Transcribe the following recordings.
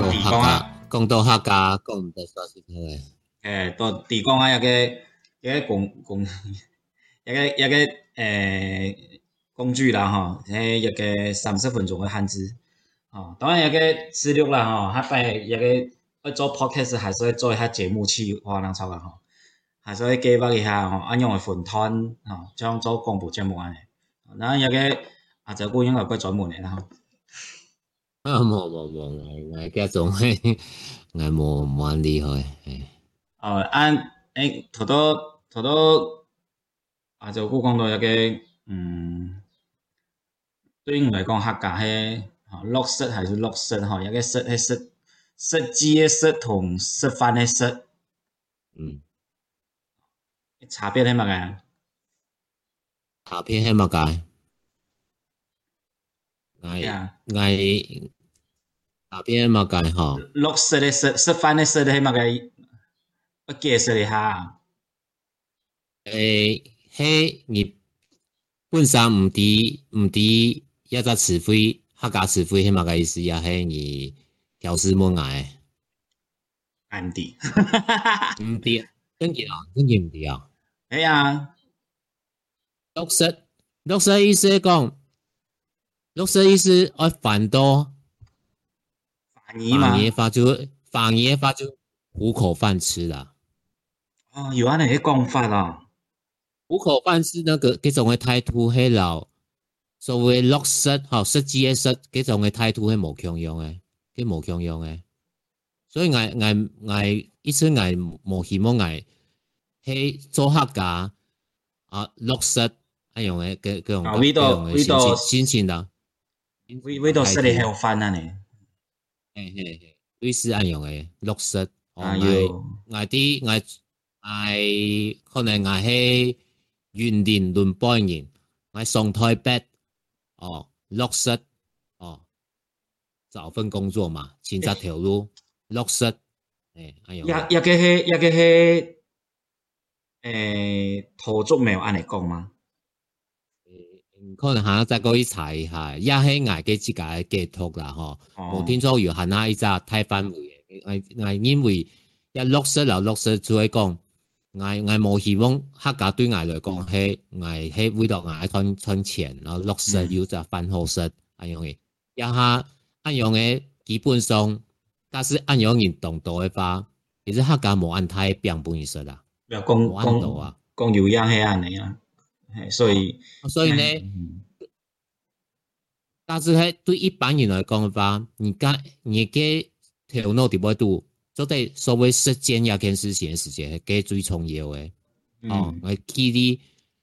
地工啊，講到客家，讲唔到曬先诶，诶，個地工啊，一个一个工工，一 个一个诶工具啦，嚇，诶，一个三十分钟的汉字，哦，当然一个资料啦，嚇，帶一要做 podcast，还是会做下节目去，我諗炒緊，吼，还所以计划一下，安啊用嘅粉壇，这样做公播节目然后一个啊，这个应该不專门嘅啦。啊，冇冇冇，我我家總係我冇冇咁厲害。哦，按誒，頭多頭多，啊就我講到一個，嗯，對我嚟講客家係，嚇落色還是落色，嚇一個色係色設計嘅色同食飯嘅色，嗯，差別係乜嘢？差別係乜嘢？ngày yeah. Dạ. ngày ở bên mà cái họ lúc sẽ để sẽ sẽ phải nên sẽ để mà cái bất kỳ sẽ để ha 诶，嘿，日本身唔止唔止一隻詞彙，客家詞彙係嘛個意思啊？係你調試冇嗌，唔知，唔知，真嘅啊，真嘅唔知啊。係啊，綠色綠色意思講。绿色意思，爱繁多，反爷嘛，反爷发就反爷发就糊口饭吃啦。啊，有安尼个讲法啦。糊口饭吃那个，佮种个态度系老，所谓绿色好十几个色，佮种个态度系无强用诶，佮无强用诶。所以挨挨挨，一次挨冇希望挨，去做黑家啊，绿色哎用诶，佮佮用诶，佮用诶，新鲜新鲜啦。威威度室你喺度瞓啊你？係係係，威斯係用嘅綠色，我嗌嗌啲嗌嗌可能嗌喺原年輪半年，嗌上台北哦綠色哦，找份工作嘛，選擇條路綠色誒，哎呦，也也嘅係也嘅係誒土著沒有按你講嗎？可能下只嗰查一下，一系捱给自己解脱啦，吼，我听说有很下一只太分位，捱捱因为一落石又落就会讲，捱捱冇希望。黑家对捱来讲，係捱喺為咗捱存存钱，然后落石又只翻好石，安样嘅。一下安样嘅，基本上但是安样人懂多嘅话，其实黑家冇按梯本意思啦。唔讲講講啊，講有啲係咁樣。所以，所以咧，但是喺对一般人来讲的话，你该你家调到的温度，就得稍微时间要跟时间时间给最重要的。哦，我见啲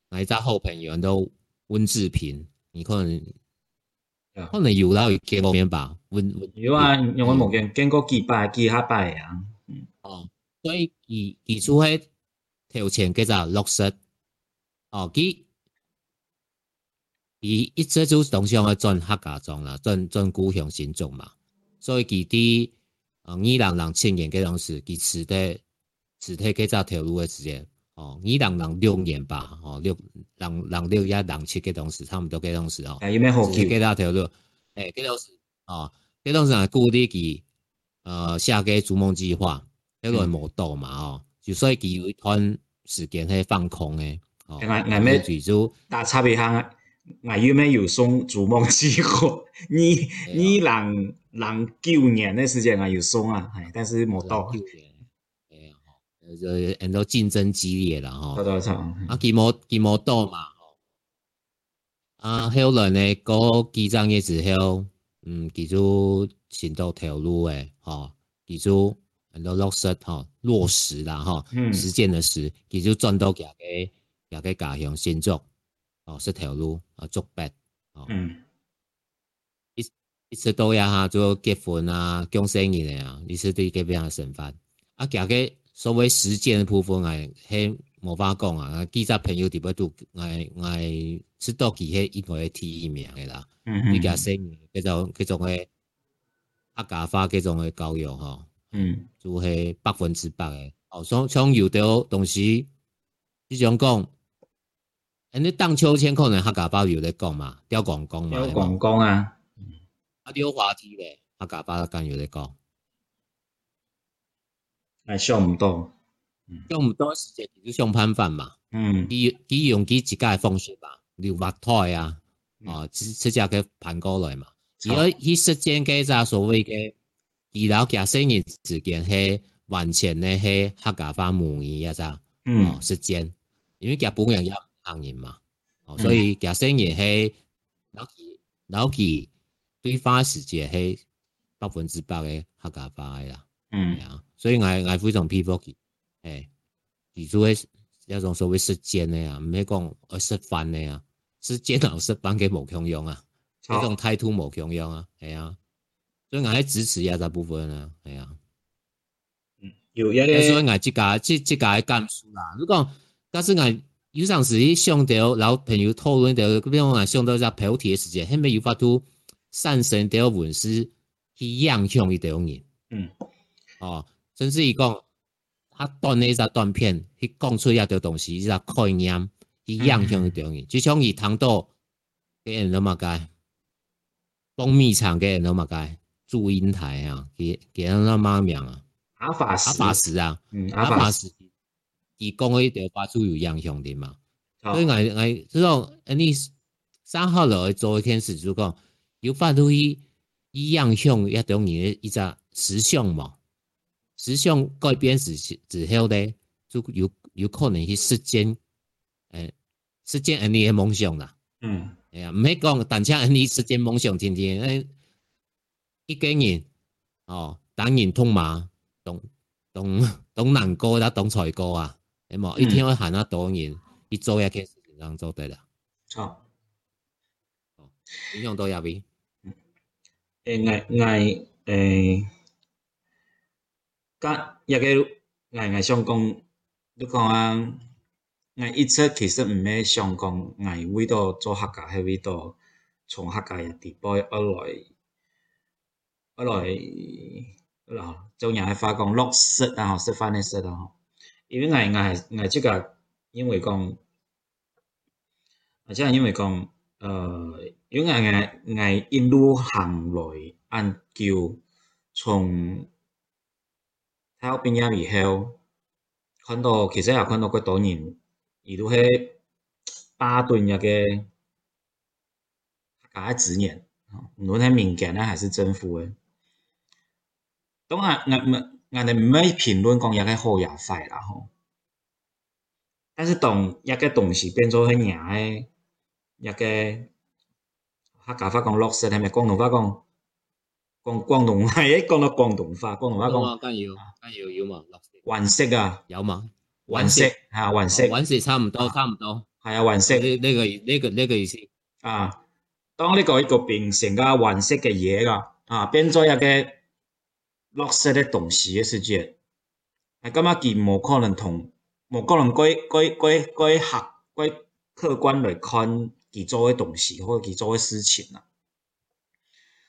我一个好朋友都温志平，你可能可能有到呢方面吧。温，啊，因为我冇见见过几百几下百啊。哦，所以而而做喺调前嘅就落实。哦，佮，伊一直就是同向个转客家庄啦，转转古乡新做嘛。所以佮啲，嗯，二两两千年个当时，佮辞退辞退几只条路个时间，哦，二两两六年吧，哦，六两两六一两七个当时，差唔多个当时哦。哎，有咩好？几只条路？哎，佮当时，哦，佮当时啊，鼓励其呃，下个逐梦计划，一个系魔嘛，哦，就所以佮有一段时间系放空诶。哎，哎咩？但差别哈，哎有没有送做梦机会？你你人人九年的时阵啊有送啊，哎，但是冇到。哎很多竞争激烈了哈。啊，几毛几毛多嘛？啊，后轮的过几张叶子后，嗯，记住先做投入的哈，记住很多落实哈，落实了哈，实践的实，记住赚到家的。家喺家乡先做，哦，识条路，啊，足白，哦，嗯，一一次到哈，最做结婚啊、讲生的啊，你是啲几样的身份啊，加个所谓实践的部分嘿，无法讲啊，记者朋友点解都嗌嗌识道几许意外天名的啦，嗯嗯，呢家生日，佢种佢种去，啊假化佢种诶教育，吼，嗯，就是百分之百诶，哦，从从有的东时，你想讲？安你荡秋千可能黑咖巴有在讲嘛？吊广工嘛？吊广工啊！啊，吊滑梯咧，黑咖巴刚有在讲，哎，上唔到，上唔到时是就上班饭嘛？嗯，伊伊用几自家放式吧？留麦台啊？哦，直接给攀过来嘛？要伊实间个只所谓个二楼廿三年时间是完全呢是黑咖巴满意个只，嗯，时间，因为廿本人要。行业嘛，哦，所以假实亦系老几老几对花时间系百分之百客家话牌啦。嗯啊，所以我我非常佩服佢，诶，佢做诶一种所谓实践嘅啊，唔系讲而食饭嘅啊，是电脑食饭嘅无用用啊，一种态度无用用啊，系啊，所以我系支持呢大部分啊，系啊，嗯，有啲，所以我即家即即家喺甘肃啦，如果但是我。有阵时，伊上到老朋友讨论到，比如讲啊，上到一只跑题的时间，后面又发出善生掉文字去影响伊两个人。嗯。哦，甚至伊讲，他断了一只断片，去讲出一丢东西，一只概念去影响一两人。就像伊谈到《给人红楼梦》、《东厂给人那么梦》，《祝英台》啊，给给哪吒妈咪啊，阿法斯，阿法斯啊，阿法斯。而講佢要發出有影响啲嘛，所以係係，即安你三号楼嘅昨天時就講有發出一一樣向也等于一只時向嘛。時向改變之之后咧，就有有可能去实践，诶、实践安你诶梦想啦。嗯，係啊，唔讲，但單安你实践梦想，天天诶，一个人哦，当然通嘛，懂懂懂难过啦，懂彩过啊。诶嘛，一天会喊啊多人，伊做嘢嘅事情当做对啦。好，哦，影响到入边。诶，挨挨诶，甲一个挨挨想讲，你讲啊，挨一直其实毋咩想讲，挨位度做客家迄位度，从客家嘅地步一来。一来，嗱，做人係發講落色啊，食飯嘅色啊。因为我我我自家因为讲，或者係因为讲，呃，因为我我一路行來按叫從喺邊入以後，看到其實也看到佢多年，而都係巴頓一個家子年，無論係民間咧還是政府嘅，當然我我。嗌哋唔要評論講一嘅好也快啦，吼！但是当一个東西變做啲咩？一个客家话講落色係咪廣東話講？講廣東話一講到廣東話，廣東話講。梗要，梗要有嘛？落色。雲色啊？有嘛？雲色啊，雲色。雲色差唔多，差唔多。係啊，雲色。呢呢個呢個呢個意思。啊！當呢個一個變成個雲色嘅嘢㗎，啊變咗一個。落色的东西的时界，啊，感觉其无可能同无可能归归归归客归客观来看其做诶东西或者其做诶事情啊，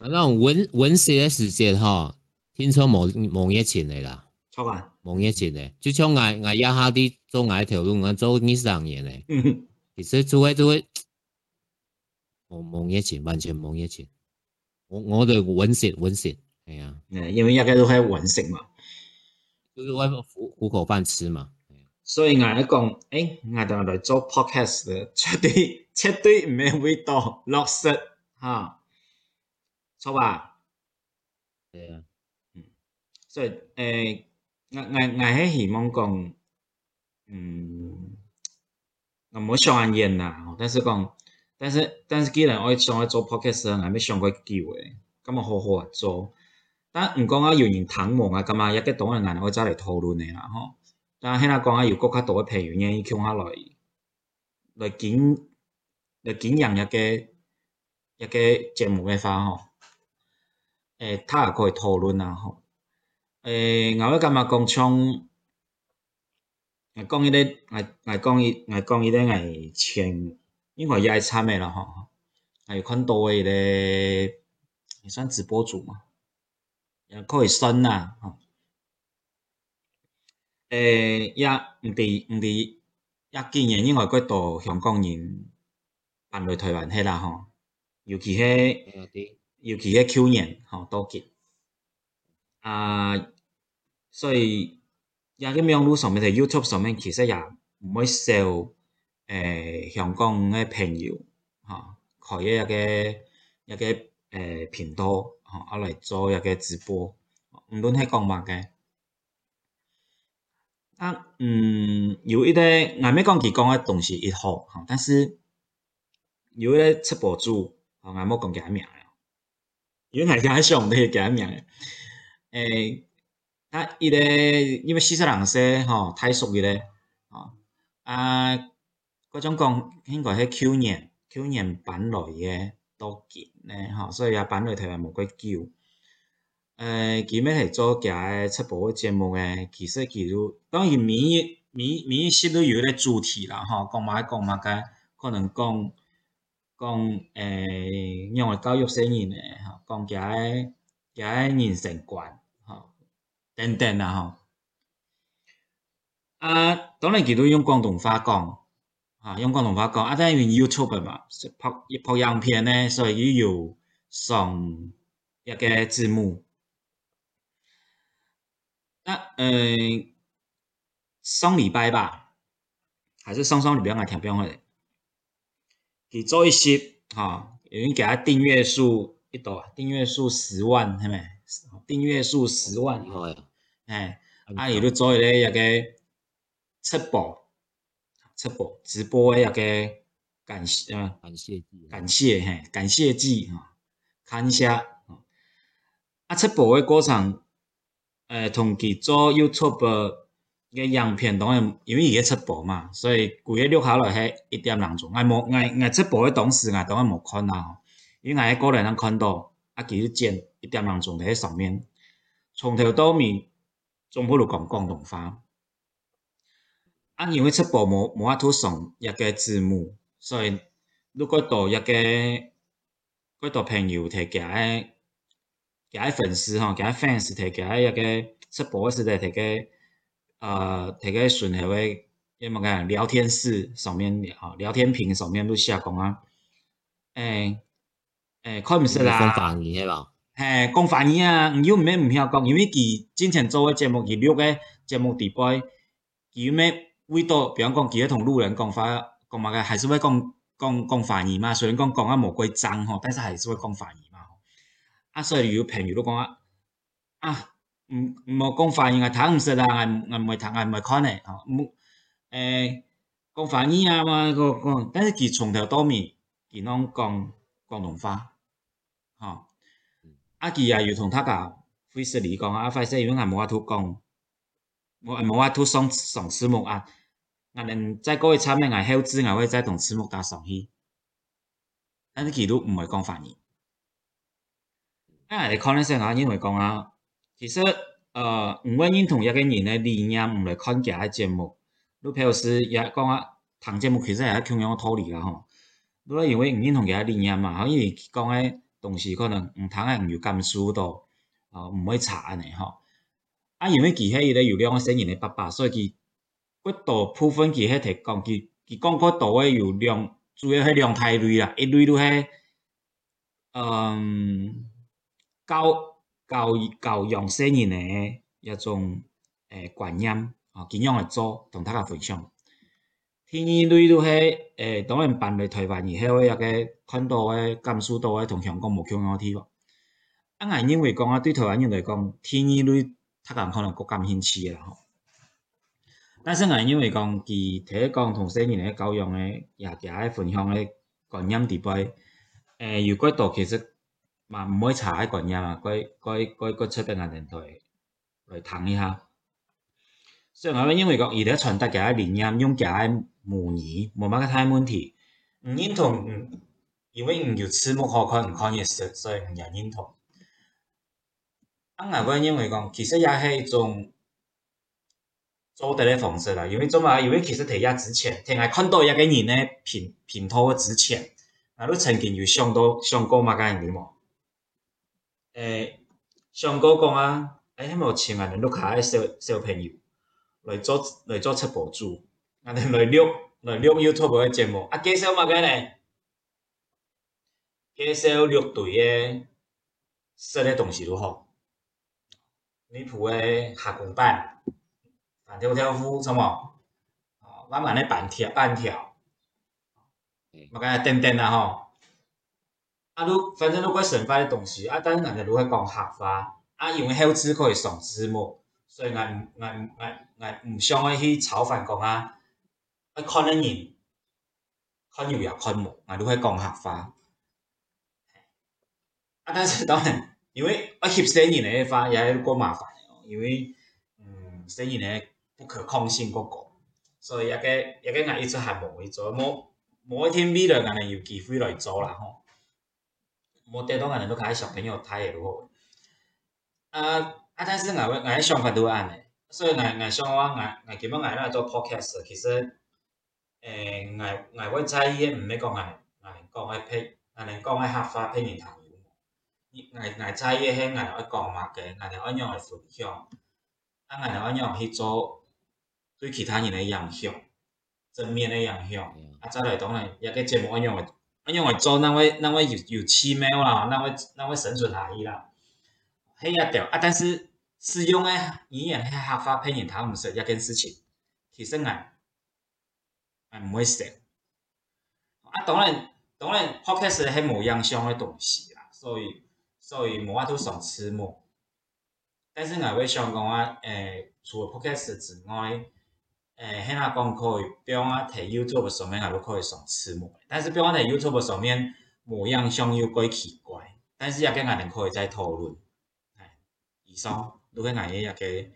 那种文文史的时界哈，听说某某一前嚟啦，错吧？某一前嚟，就像挨挨一下伫做一条路咁做呢，上嘢咧。嗯哼，其实做诶做诶，某某一前完全某一前，我我哋文史文史。系啊，因为一家都喺揾食嘛，都系为咗糊糊口饭吃嘛。所以我一讲，诶，我同阿来做 podcast，绝对绝对唔系为咗落食吓，错吧？系啊，嗯，所以诶，我我我喺希望讲，嗯，我冇创业啦，但是讲，但是但是既然我想想做 podcast，系咪想过机会，咁我好好做。但唔讲啊，有人揼望啊，咁啊，一个黨嘅人會走嚟讨论你啦，嗬。但係啦，讲講啊，有国家多嘅朋友呢，佢傾下来，来景来景人一个一个节目嘅话，嗬。诶，他也可以讨论啊，嗬。诶，我覺得咪講唱，讲講啲，誒讲講啲，讲講啲诶情，因为而家差咩啦，嗬。有看到嘅咧，也算直播主嘛。也可以升啦，吼。诶，也毋伫毋伫，也近年因外国度香港人搬来台湾迄啦吼，尤其迄，尤其迄去年吼多吉，啊，所以也咁樣路上面喺 YouTube 上面其實也唔會少誒香港嘅朋友，嚇、啊，開一個一個誒頻道。啊来做一个直播，唔论喺讲乜个。啊，嗯，有一啲阿咩講佢講个东西一好，吼，但是有一啲出博主，我冇講佢嘅名，个，為大家想兄弟佢嘅名。诶，啊，一个因为事實人说吼，太熟嘅个，吼，啊，嗰种讲应该係 Q 年、Q 年半內个。多件咧嚇，所以也板類題目無鬼叫。誒、呃，佢咩係做嘅七部節目嘅，其實佢都當然每一每每一些都有咧主題啦嚇，講埋講埋嘅，可能講講誒，因為教育些人咧嚇，講嘅嘅人生觀嚇等等啦嚇。啊，當然佢都用廣東話講。啊，用广东话讲啊，但因为 YouTube 嘛，拍拍样片呢，所以有上一个字幕。那呃，上礼拜吧，还是上上礼拜啊，听不用嘞。给做一些哈，有人给他订阅数一多，订阅数十万，系咪？订阅数十万，哎，啊，有的做一个一个七宝。直播直播诶，一个感谢，嗯，感谢，感谢嘿，感谢祭啊，看一下啊。直播诶过程，诶，同其做 YouTube 个片当然因为伊个直播嘛，所以规月六下来去一点人众，哎莫哎哎直播诶，董事啊，当然无看啊，因为个人通看到啊，其实真一点人众在上面，从头到尾总不如讲广东话。啊，因为直播无无法推送一个字幕，所以如果多一个，如度朋友提加个，加个粉丝吼，加个 fans 提加个一个直播个时代提个，呃提个讯息个，要么讲聊天室上面吼，聊天屏上面落下讲啊，诶诶，看不是啦，讲翻语系无？嘿，讲翻语啊，你又唔免唔晓讲，因为其之前做个节目，其录个节目底背，佮咩？味道，比方讲，其实同路人讲法讲嘛个，还是会讲讲讲法语嘛。虽然讲讲啊无几脏吼，但是还是会讲法语嘛吼。啊，所以有朋友都讲啊，啊，唔无讲法语啊，睇唔识啦，啊啊唔会睇啊唔会看嘞吼。唔诶，讲法语啊嘛个讲，但是佢从头到尾，佢拢讲广东话，吼。啊，佢也有同他讲，費事你講啊，費事因為我冇法度講，我冇法度上上字幕啊。那恁再过去查咩？俺后知俺会再同赤木打上去，但是记录唔会讲翻译。啊，可能性俺认为讲啊，其实呃，唔会认同一个人的理念，唔来看其他节目。你如是也讲啊，同节目其实也轻松道理了吼。你因为唔认同其他理念嘛，啊，因为讲个同西可能唔同的唔有感受到，啊，唔会查安尼吼。啊，因为其他伊咧有两个声音的爸爸，所以佮。嗰度部分其實提講，佢佢講嗰度嘅有兩，主要係兩大類啦，一類都係，嗯，教教教養成人嘅一種誒觀念，啊，點樣嚟做，同大家分享。第二類都係誒，當然搬嚟台灣以後，一個看到嘅感受到嘅同香港冇共樣嘅地方。啊，我認為講啊，對台灣人嚟講，第二類，他講可能更感興趣嘅啦。但是我因為講其體講同細人嘅教養咧，也其喺分享嘅觀念佇擺，誒、呃、有幾多其實嘛唔會查嘅觀念啊，該該該該出得眼電台來談一下。所以我因為講而家傳達嘅理念用嘅母語冇乜太問題，唔認同，因為唔有字幕可看，唔看意思，所以唔認同。啊，我因為講其實也係一種。做啲咧方式啦，因为做嘛，因为其实睇下值钱，天下看到一个人咧平平讨值钱。那汝曾经有上到上过嘛？个节目？诶，上过讲啊，诶，某青年咧，陆下诶小小朋友来做来做直播主，那 来录来录 YouTube 嘅节目。啊，介绍嘛个咧？介绍乐队嘅说嘅东西如何？尼普嘅下工版。板条条幅什么？哦，慢慢的板条板条，我甲下钉钉啦吼。啊，你反正都过神快的东西，啊，但是人家如果讲合法，啊，因为后字可以上字幕，所以俺俺俺俺唔想去炒饭讲啊，我看恁认，看有药看无，俺都会讲合法。啊，但是当然，因为我写生意的话也是过麻烦，的因为嗯，生意的。不可抗性嗰個，所以一個一個藝術係無去做，冇冇一天未來人哋有機會來做啦吼。冇得到人哋都開小朋友睇嘅咯。啊啊，但是我我嘅想法都安尼，所以我我想我我我基本我咧做 podcast，其實誒我我會在意唔係講我我講嘅批，我哋講嘅合法批評談。ngài ngài trai ye he ngài nói còn mà cái ngài nói nhồi phụ cho à ngài nói nhồi hi cho 对其他人的影响，正面的影响，啊，再来当然也个节目安样个，安样个做，咱要咱要又又奇妙啦，咱位咱位生存下去啦，嘿也对，啊，但是使用个语言黑合法、配音，他们是一件事情，其实啊，啊唔会写。啊，当然当然，podcast 系某样相个东西啦，所以所以，无法都想吃某，但是我会想讲话，诶，除 podcast 之外，诶，很多人可以，比如讲在 YouTube 上面还可以上字幕，但是比如讲在 YouTube 上面，模样像又怪奇怪，但是也跟伢人可以再讨论，哎，以上，如看伢也也个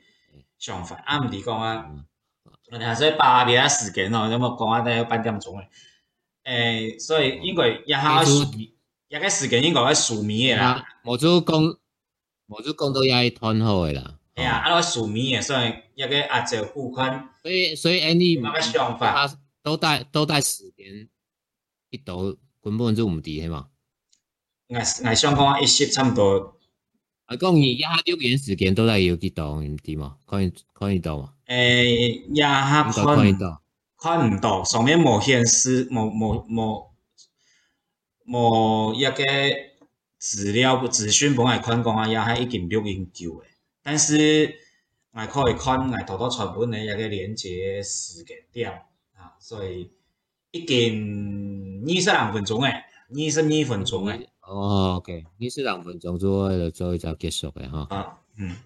想法，啊，唔是讲啊，伢所以八别的时间哦，要么讲啊，大概半点钟的，诶，所以因为伢好，也个时间应该属民的啦，我只讲，我只讲到伢一团好的啦。哎呀，啊！那个名民也算一个啊，姐付款。所以，所以，哎，你那个想法，都带都带时间，一道根本就唔得，系嘛？我我想讲一些差不多。啊，讲伊廿六年时间都在有几多？唔得嘛？可以可以到嘛？诶，廿六年。可以到。看唔到，上面某显示某某某某一个资料资讯，本来看讲啊，廿六已经旧诶。但是我可以看我多多传本的一个连接时间点啊，所以已经二十零分钟诶，二十二分鐘嘅。哦，OK，二十零分鐘咗，就再就結束嘅嚇。啊，嗯。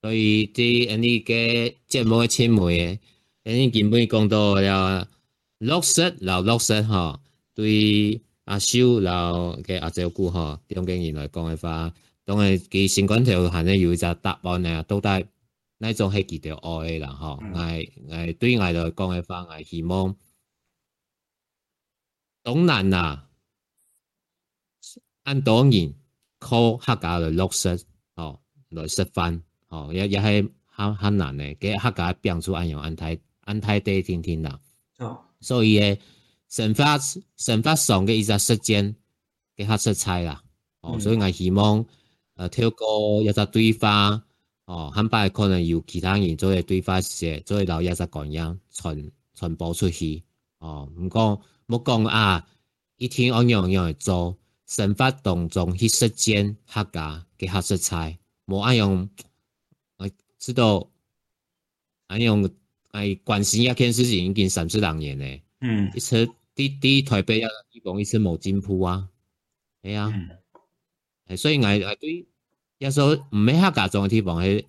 所以啲安尼嘅節目嘅纖維，安尼根本講到了落實，老落實嚇，對。阿修然后嘅阿姐姑，嗬，经验来讲講嘅話，當係佢選舉條線咧，有一只答案咧，都那呢种係条爱愛啦，嗬，係係对外来讲嘅话，係希望当然啊，按当然靠黑家来落实哦，来實饭哦，也也係很很难嘅，佢黑家並出安样安泰安泰地天天啦，哦，所以咧。神发神发送嘅一只事件嘅黑色差啦，哦，所以我希望，诶，透过一只对话，哦，很快可能要其他人做嘅对话写，做嚟留一只讲音传传播出去，哦，唔讲冇讲啊，一天我样样嚟做，神发动中啲事件黑噶嘅黑色差，冇一样，知道，啊样系关心一件事情已经三十多年咧。嗯，一扯啲啲台北一地方，一次冇尖铺啊，系啊，系所以我我对有所唔系黑假装嘅地方，系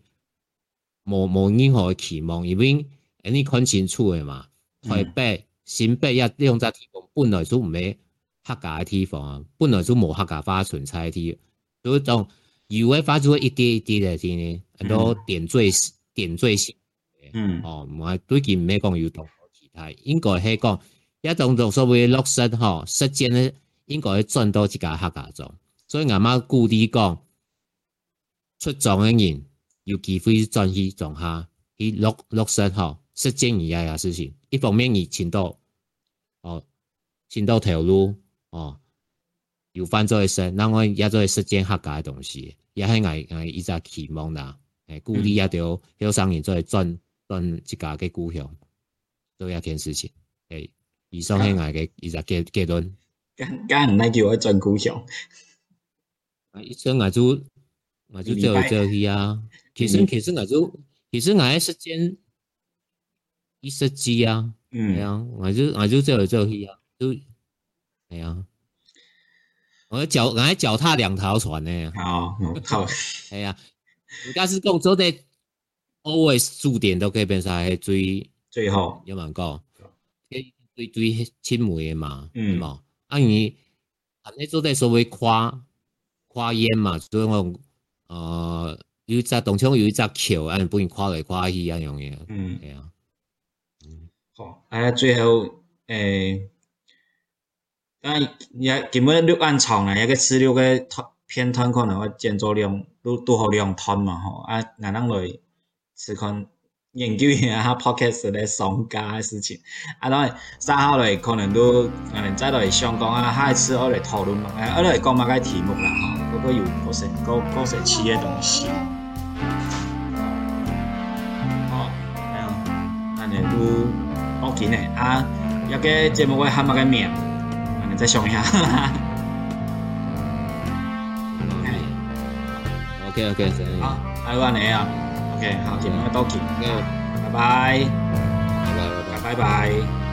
冇冇任何嘅期望，因为诶你看清楚嘅嘛。台北、新北一两扎地方本来就唔系黑假嘅地方，啊，本来就冇黑假花纯粹啲，所以当要嘅花只一啲一啲嘅天咧，系多点缀点缀性，嗯，哦，我对佢唔系讲有多。系应该系讲一種叫做落实吼，实践咧，应该会转到啲家客家中。所以阿妈故地讲，出藏嘅人要机会去去藏下，去落落實，哈實踐而家嘅事情。一方面你前到哦前到条路哦，又翻咗去實，那我也家做實踐客家嘅东西，也系我我一家期望啦。诶，故地一着，要後生人做转转一家嘅故乡。都一件事情，诶，以上系我嘅一个结结论。咁咁唔系叫我真搞笑。啊！以上我就我就做一做去啊。其实其实我就其实我嘅时间一十几啊。嗯。系啊，我就我就做一做去啊。就系啊。我脚我脚踏两条船呢。好。好，条。系啊。你家是广州的，always 注点都可以变成系追。最有万高，一堆堆亲梅嘅嘛，嗯，嘛？啊你行呢座在稍微跨跨烟嘛，所以我，呃，有一只洞窗，有一只桥，不用跨来跨去咁样嘢。嗯，系啊，嗯，好。啊最后诶，啊，也根本六岸厂啊，一个四六个偏瘫可能我建筑量都都好量吞嘛，吼啊那硬嚟吃看。研究一下 podcast 的商家的事情，啊，当然后三号来可能都，可能再来香讲啊，下一次我来讨论嘛，我来讲嘛个题目啦，哈，嗰个有各些，各各些吃的东西，好，系啊，啊，都，我见咧啊，要个节目我喊某个名，啊，你再想一下，OK，OK，OK，好，还有安尼啊。OK，好，节目麦多见，拜拜，拜拜，拜拜。